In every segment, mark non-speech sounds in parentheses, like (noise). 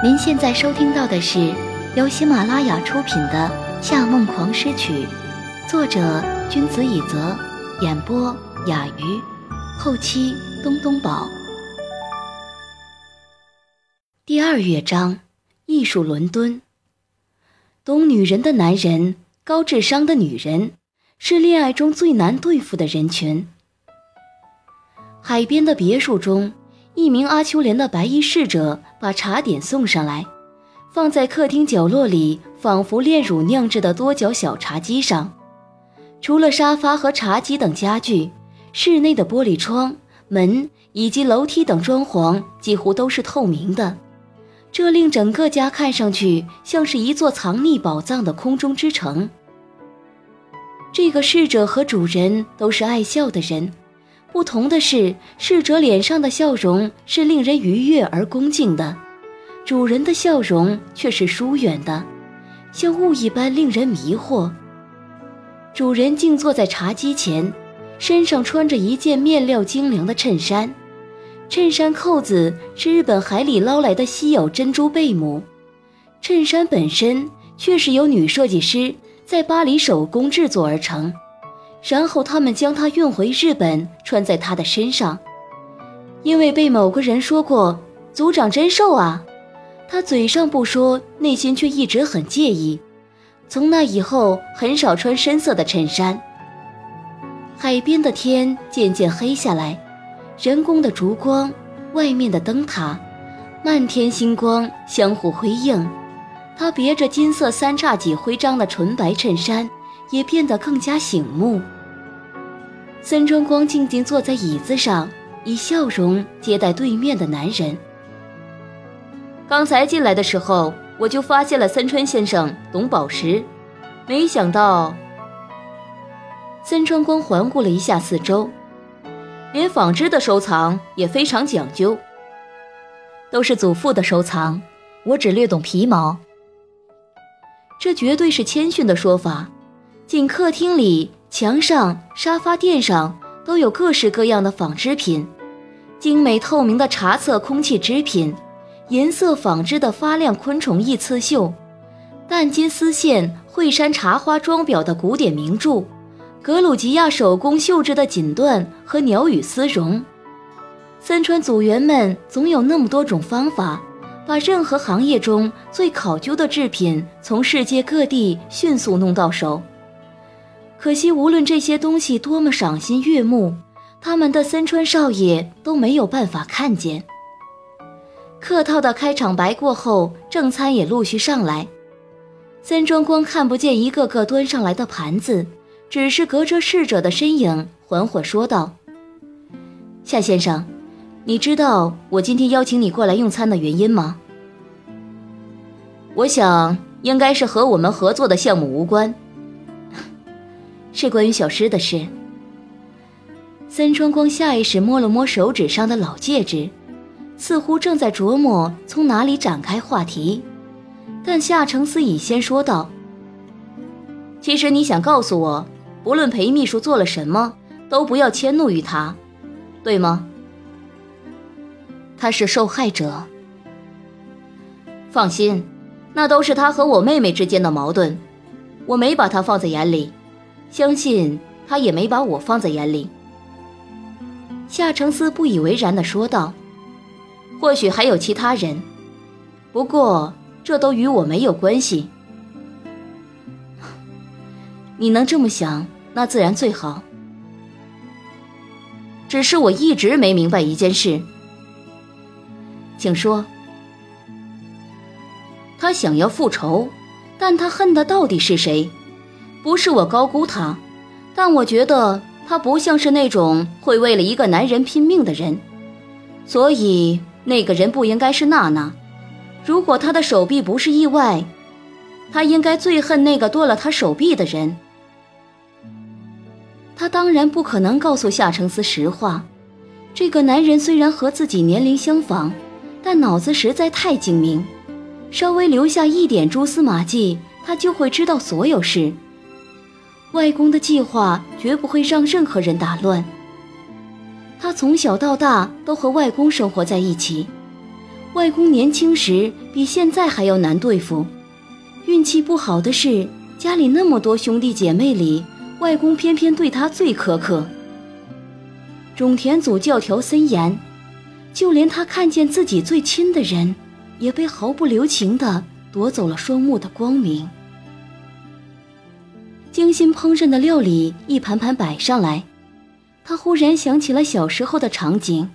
您现在收听到的是由喜马拉雅出品的《夏梦狂诗曲》，作者君子以泽，演播雅鱼，后期东东宝。第二乐章：艺术伦敦。懂女人的男人，高智商的女人，是恋爱中最难对付的人群。海边的别墅中。一名阿秋莲的白衣侍者把茶点送上来，放在客厅角落里，仿佛炼乳酿制的多角小茶几上。除了沙发和茶几等家具，室内的玻璃窗、门以及楼梯等装潢几乎都是透明的，这令整个家看上去像是一座藏匿宝藏的空中之城。这个侍者和主人都是爱笑的人。不同的是，逝者脸上的笑容是令人愉悦而恭敬的，主人的笑容却是疏远的，像雾一般令人迷惑。主人静坐在茶几前，身上穿着一件面料精良的衬衫，衬衫扣子是日本海里捞来的稀有珍珠贝母，衬衫本身却是由女设计师在巴黎手工制作而成。然后他们将他运回日本，穿在他的身上。因为被某个人说过“组长真瘦啊”，他嘴上不说，内心却一直很介意。从那以后，很少穿深色的衬衫。海边的天渐渐黑下来，人工的烛光、外面的灯塔、漫天星光相互辉映。他别着金色三叉戟徽章的纯白衬衫。也变得更加醒目。森川光静静坐在椅子上，以笑容接待对面的男人。刚才进来的时候，我就发现了森川先生懂宝石，没想到。森川光环顾了一下四周，连纺织的收藏也非常讲究，都是祖父的收藏，我只略懂皮毛。这绝对是谦逊的说法。仅客厅里，墙上、沙发垫上都有各式各样的纺织品，精美透明的茶色空气织品，银色纺织的发亮昆虫翼刺绣，淡金丝线惠山茶花装裱的古典名著，格鲁吉亚手工绣制的锦缎和鸟羽丝绒。三川组员们总有那么多种方法，把任何行业中最考究的制品从世界各地迅速弄到手。可惜，无论这些东西多么赏心悦目，他们的森川少爷都没有办法看见。客套的开场白过后，正餐也陆续上来。森川光看不见一个个端上来的盘子，只是隔着侍者的身影，缓缓说道：“夏先生，你知道我今天邀请你过来用餐的原因吗？我想，应该是和我们合作的项目无关。”是关于小诗的事。森川光下意识摸了摸手指上的老戒指，似乎正在琢磨从哪里展开话题。但夏承思已先说道：“其实你想告诉我，不论裴秘书做了什么，都不要迁怒于他，对吗？他是受害者。放心，那都是他和我妹妹之间的矛盾，我没把他放在眼里。”相信他也没把我放在眼里。夏承思不以为然地说道：“或许还有其他人，不过这都与我没有关系。你能这么想，那自然最好。只是我一直没明白一件事，请说。他想要复仇，但他恨的到底是谁？”不是我高估他，但我觉得他不像是那种会为了一个男人拼命的人，所以那个人不应该是娜娜。如果他的手臂不是意外，他应该最恨那个剁了他手臂的人。他当然不可能告诉夏承思实话。这个男人虽然和自己年龄相仿，但脑子实在太精明，稍微留下一点蛛丝马迹，他就会知道所有事。外公的计划绝不会让任何人打乱。他从小到大都和外公生活在一起，外公年轻时比现在还要难对付。运气不好的是，家里那么多兄弟姐妹里，外公偏偏对他最苛刻。种田组教条森严，就连他看见自己最亲的人，也被毫不留情地夺走了双目的光明。精心烹饪的料理一盘盘摆上来，他忽然想起了小时候的场景。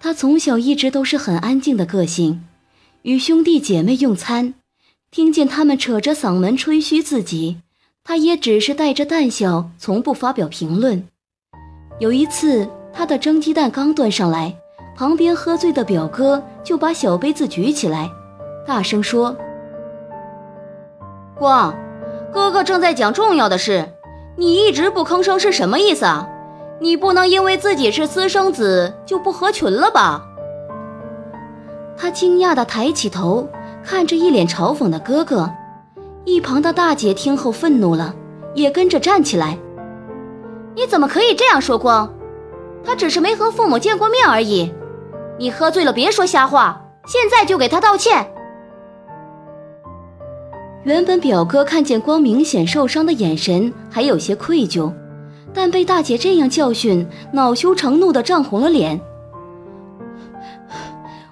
他从小一直都是很安静的个性，与兄弟姐妹用餐，听见他们扯着嗓门吹嘘自己，他也只是带着淡笑，从不发表评论。有一次，他的蒸鸡蛋刚端上来，旁边喝醉的表哥就把小杯子举起来，大声说：“光，哥哥正在讲重要的事，你一直不吭声是什么意思啊？你不能因为自己是私生子就不合群了吧？”他惊讶地抬起头，看着一脸嘲讽的哥哥。一旁的大姐听后愤怒了，也跟着站起来。你怎么可以这样说光？他只是没和父母见过面而已。你喝醉了，别说瞎话，现在就给他道歉。原本表哥看见光明显受伤的眼神还有些愧疚，但被大姐这样教训，恼羞成怒的涨红了脸。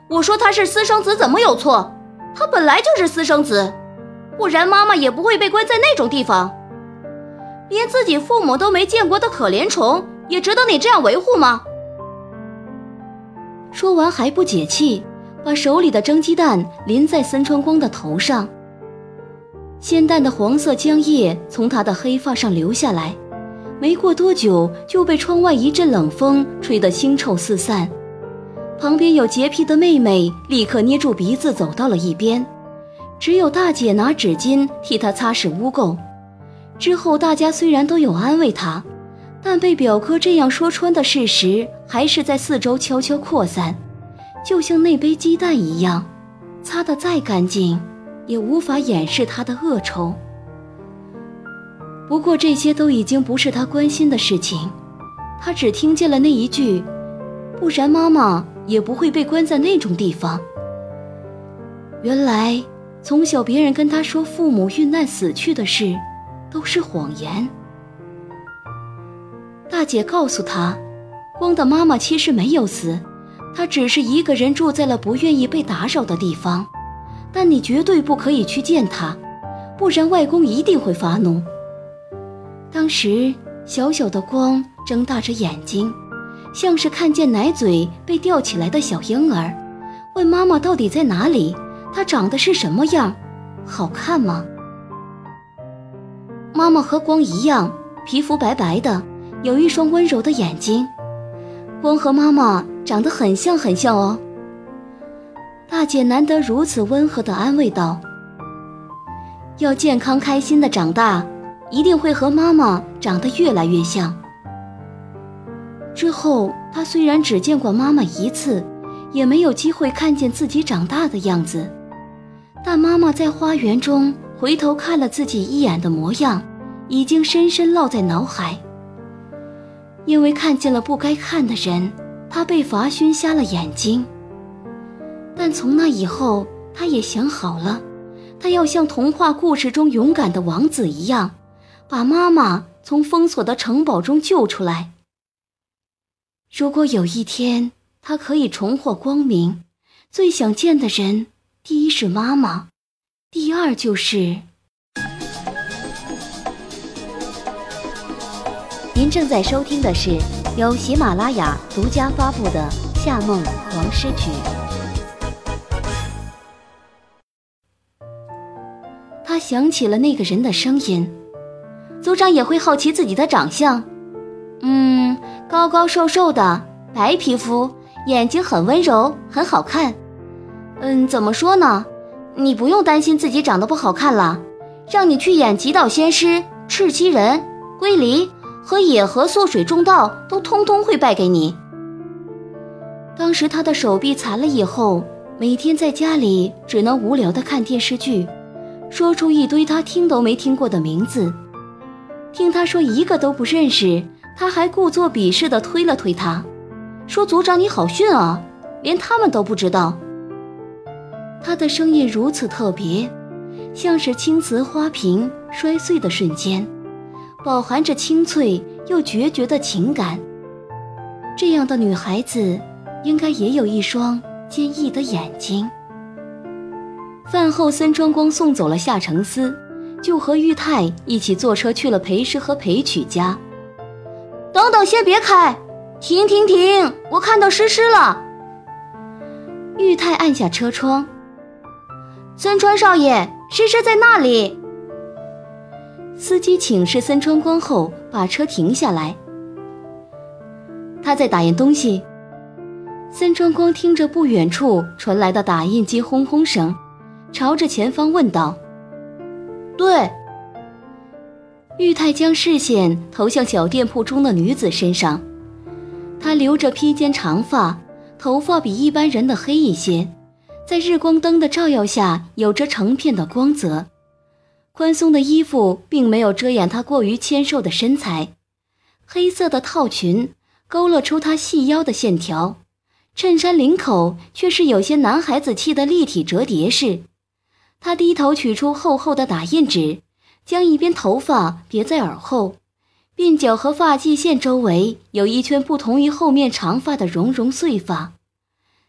我说他是私生子怎么有错？他本来就是私生子，不然妈妈也不会被关在那种地方。连自己父母都没见过的可怜虫，也值得你这样维护吗？说完还不解气，把手里的蒸鸡蛋淋在森川光的头上。鲜淡的黄色浆液从他的黑发上流下来，没过多久就被窗外一阵冷风吹得腥臭四散。旁边有洁癖的妹妹立刻捏住鼻子走到了一边，只有大姐拿纸巾替她擦拭污垢。之后，大家虽然都有安慰他，但被表哥这样说穿的事实，还是在四周悄悄扩散，就像那杯鸡蛋一样，擦得再干净，也无法掩饰他的恶臭。不过，这些都已经不是他关心的事情，他只听见了那一句：“不然妈妈也不会被关在那种地方。”原来，从小别人跟他说父母遇难死去的事。都是谎言。大姐告诉他，光的妈妈其实没有死，她只是一个人住在了不愿意被打扰的地方。但你绝对不可以去见他，不然外公一定会发怒。当时小小的光睁大着眼睛，像是看见奶嘴被吊起来的小婴儿，问妈妈到底在哪里？她长得是什么样？好看吗？妈妈和光一样，皮肤白白的，有一双温柔的眼睛。光和妈妈长得很像，很像哦。大姐难得如此温和的安慰道：“要健康开心的长大，一定会和妈妈长得越来越像。”之后，她虽然只见过妈妈一次，也没有机会看见自己长大的样子，但妈妈在花园中。回头看了自己一眼的模样，已经深深烙在脑海。因为看见了不该看的人，他被罚熏瞎了眼睛。但从那以后，他也想好了，他要像童话故事中勇敢的王子一样，把妈妈从封锁的城堡中救出来。如果有一天他可以重获光明，最想见的人，第一是妈妈。第二就是，您正在收听的是由喜马拉雅独家发布的《夏梦王诗曲》。他想起了那个人的声音，族长也会好奇自己的长相。嗯，高高瘦瘦的，白皮肤，眼睛很温柔，很好看。嗯，怎么说呢？你不用担心自己长得不好看了，让你去演极道仙师、赤麒人、龟梨和野河素水中道，都通通会败给你。当时他的手臂残了以后，每天在家里只能无聊的看电视剧，说出一堆他听都没听过的名字。听他说一个都不认识，他还故作鄙视的推了推他，说：“族长你好逊啊，连他们都不知道。”她的声音如此特别，像是青瓷花瓶摔碎的瞬间，饱含着清脆又决绝的情感。这样的女孩子，应该也有一双坚毅的眼睛。饭后，森川光送走了夏承思，就和玉泰一起坐车去了裴师和裴曲家。等等，先别开，停停停！我看到诗诗了。玉泰按下车窗。森川少爷，诗诗在那里。司机请示森川光后，把车停下来。他在打印东西。森川光听着不远处传来的打印机轰轰声，朝着前方问道：“对。”玉泰将视线投向小店铺中的女子身上，她留着披肩长发，头发比一般人的黑一些，在日光灯的照耀下有着成片的光泽。宽松的衣服并没有遮掩她过于纤瘦的身材，黑色的套裙勾勒出她细腰的线条，衬衫领口却是有些男孩子气的立体折叠式。他低头取出厚厚的打印纸。将一边头发别在耳后，鬓角和发际线周围有一圈不同于后面长发的绒绒碎发，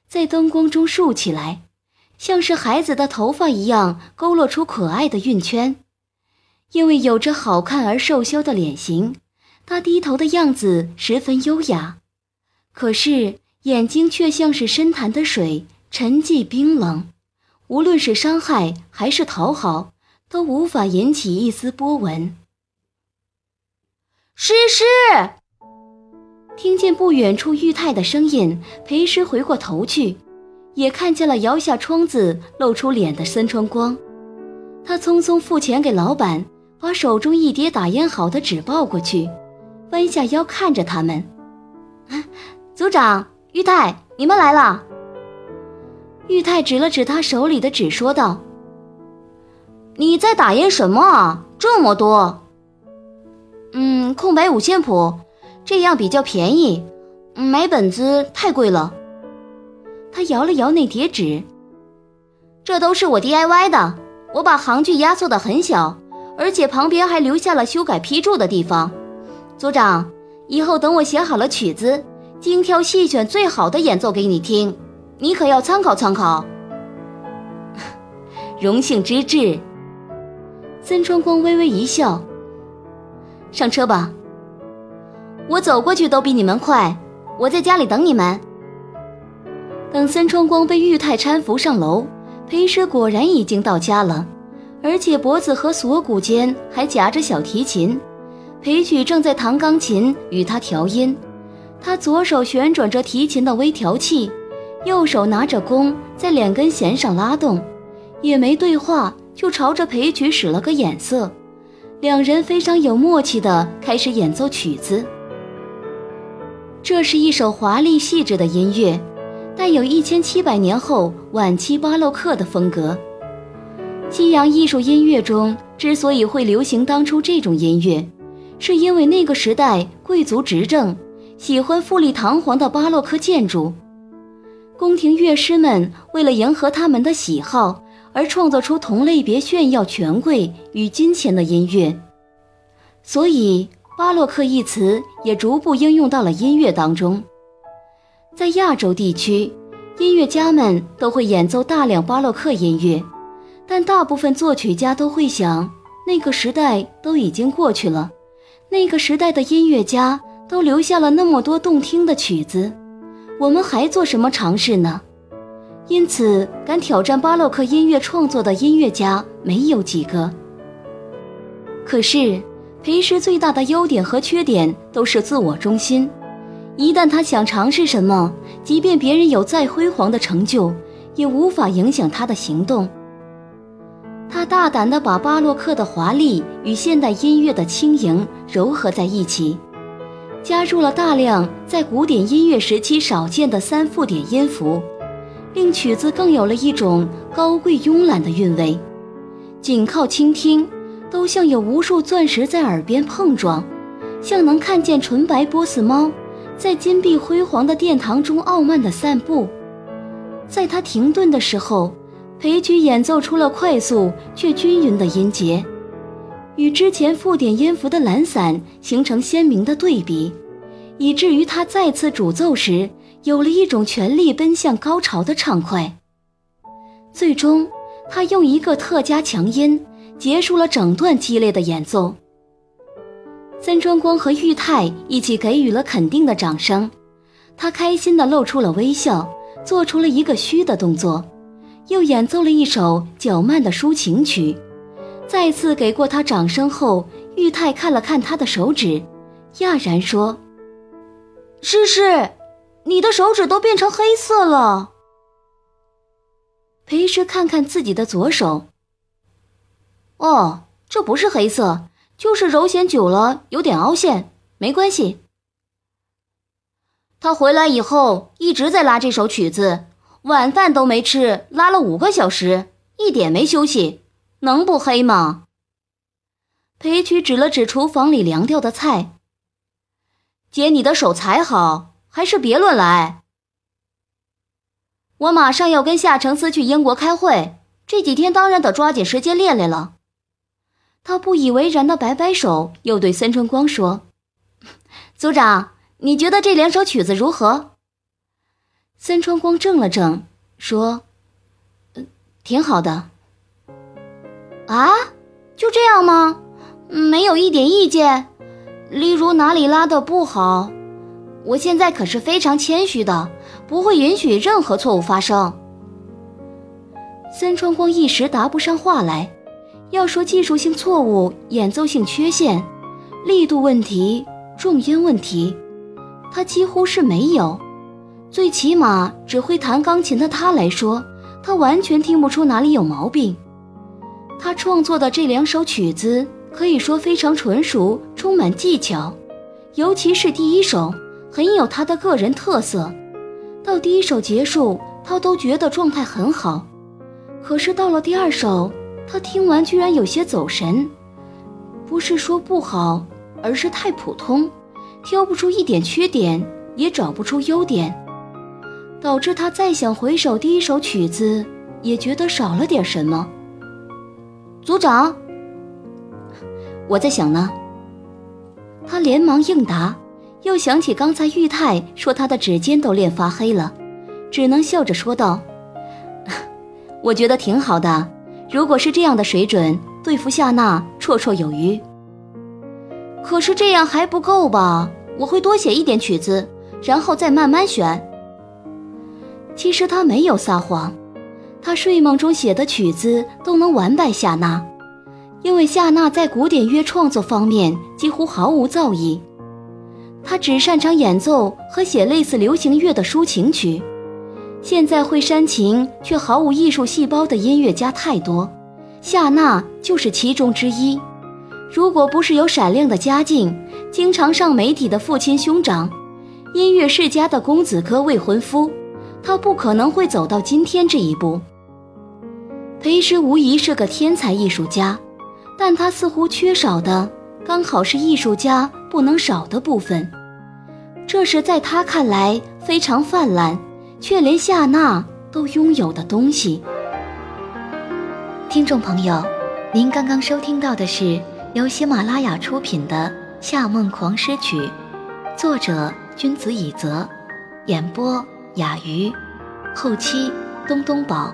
在灯光中竖起来，像是孩子的头发一样，勾勒出可爱的晕圈。因为有着好看而瘦削的脸型，他低头的样子十分优雅，可是眼睛却像是深潭的水，沉寂冰冷，无论是伤害还是讨好。都无法引起一丝波纹。诗诗听见不远处玉泰的声音，裴诗回过头去，也看见了摇下窗子露出脸的森川光。他匆匆付钱给老板，把手中一叠打印好的纸抱过去，弯下腰看着他们：“组长，玉泰，你们来了。”玉泰指了指他手里的纸，说道。你在打印什么啊？这么多。嗯，空白五线谱，这样比较便宜。买本子太贵了。他摇了摇那叠纸，这都是我 DIY 的。我把行距压缩的很小，而且旁边还留下了修改批注的地方。组长，以后等我写好了曲子，精挑细选最好的演奏给你听，你可要参考参考。(laughs) 荣幸之至。森川光微微一笑，上车吧。我走过去都比你们快。我在家里等你们。等森川光被玉泰搀扶上楼，裴师果然已经到家了，而且脖子和锁骨间还夹着小提琴。裴曲正在弹钢琴与他调音，他左手旋转着提琴的微调器，右手拿着弓在两根弦上拉动，也没对话。就朝着裴曲使了个眼色，两人非常有默契地开始演奏曲子。这是一首华丽细致的音乐，带有一千七百年后晚期巴洛克的风格。西洋艺术音乐中之所以会流行当初这种音乐，是因为那个时代贵族执政，喜欢富丽堂皇的巴洛克建筑，宫廷乐师们为了迎合他们的喜好。而创造出同类别炫耀权贵与金钱的音乐，所以巴洛克一词也逐步应用到了音乐当中。在亚洲地区，音乐家们都会演奏大量巴洛克音乐，但大部分作曲家都会想，那个时代都已经过去了，那个时代的音乐家都留下了那么多动听的曲子，我们还做什么尝试呢？因此，敢挑战巴洛克音乐创作的音乐家没有几个。可是，裴师最大的优点和缺点都是自我中心。一旦他想尝试什么，即便别人有再辉煌的成就，也无法影响他的行动。他大胆地把巴洛克的华丽与现代音乐的轻盈糅合在一起，加入了大量在古典音乐时期少见的三附点音符。令曲子更有了一种高贵慵懒的韵味，仅靠倾听，都像有无数钻石在耳边碰撞，像能看见纯白波斯猫在金碧辉煌的殿堂中傲慢地散步。在它停顿的时候，裴曲演奏出了快速却均匀的音节，与之前附点音符的懒散形成鲜明的对比，以至于他再次主奏时有了一种全力奔向高潮的畅快。最终，他用一个特加强音结束了整段激烈的演奏。森川光和玉泰一起给予了肯定的掌声，他开心地露出了微笑，做出了一个虚的动作。又演奏了一首较慢的抒情曲，再次给过他掌声后，玉泰看了看他的手指，讶然说：“诗诗，你的手指都变成黑色了。”裴诗看看自己的左手，哦，这不是黑色，就是揉弦久了有点凹陷，没关系。他回来以后一直在拉这首曲子。晚饭都没吃，拉了五个小时，一点没休息，能不黑吗？裴曲指了指厨房里凉掉的菜。姐，你的手才好，还是别乱来。我马上要跟夏承思去英国开会，这几天当然得抓紧时间练练了。他不以为然的摆摆手，又对森春光说：“ (laughs) 组长，你觉得这两首曲子如何？”森川光怔了怔，说：“挺好的。”啊，就这样吗？没有一点意见？例如哪里拉的不好？我现在可是非常谦虚的，不会允许任何错误发生。森川光一时答不上话来。要说技术性错误、演奏性缺陷、力度问题、重音问题，他几乎是没有。最起码，只会弹钢琴的他来说，他完全听不出哪里有毛病。他创作的这两首曲子可以说非常纯熟，充满技巧，尤其是第一首，很有他的个人特色。到第一首结束，他都觉得状态很好。可是到了第二首，他听完居然有些走神，不是说不好，而是太普通，挑不出一点缺点，也找不出优点。导致他再想回首第一首曲子，也觉得少了点什么。组长，我在想呢。他连忙应答，又想起刚才玉泰说他的指尖都练发黑了，只能笑着说道：“ (laughs) 我觉得挺好的，如果是这样的水准，对付夏娜绰绰有余。可是这样还不够吧？我会多写一点曲子，然后再慢慢选。”其实他没有撒谎，他睡梦中写的曲子都能完败夏娜，因为夏娜在古典乐创作方面几乎毫无造诣，他只擅长演奏和写类似流行乐的抒情曲。现在会煽情却毫无艺术细胞的音乐家太多，夏娜就是其中之一。如果不是有闪亮的家境、经常上媒体的父亲兄长、音乐世家的公子哥未婚夫。他不可能会走到今天这一步。裴师无疑是个天才艺术家，但他似乎缺少的刚好是艺术家不能少的部分，这是在他看来非常泛滥，却连夏娜都拥有的东西。听众朋友，您刚刚收听到的是由喜马拉雅出品的《夏梦狂诗曲》，作者君子以泽，演播。雅鱼，后期东东宝。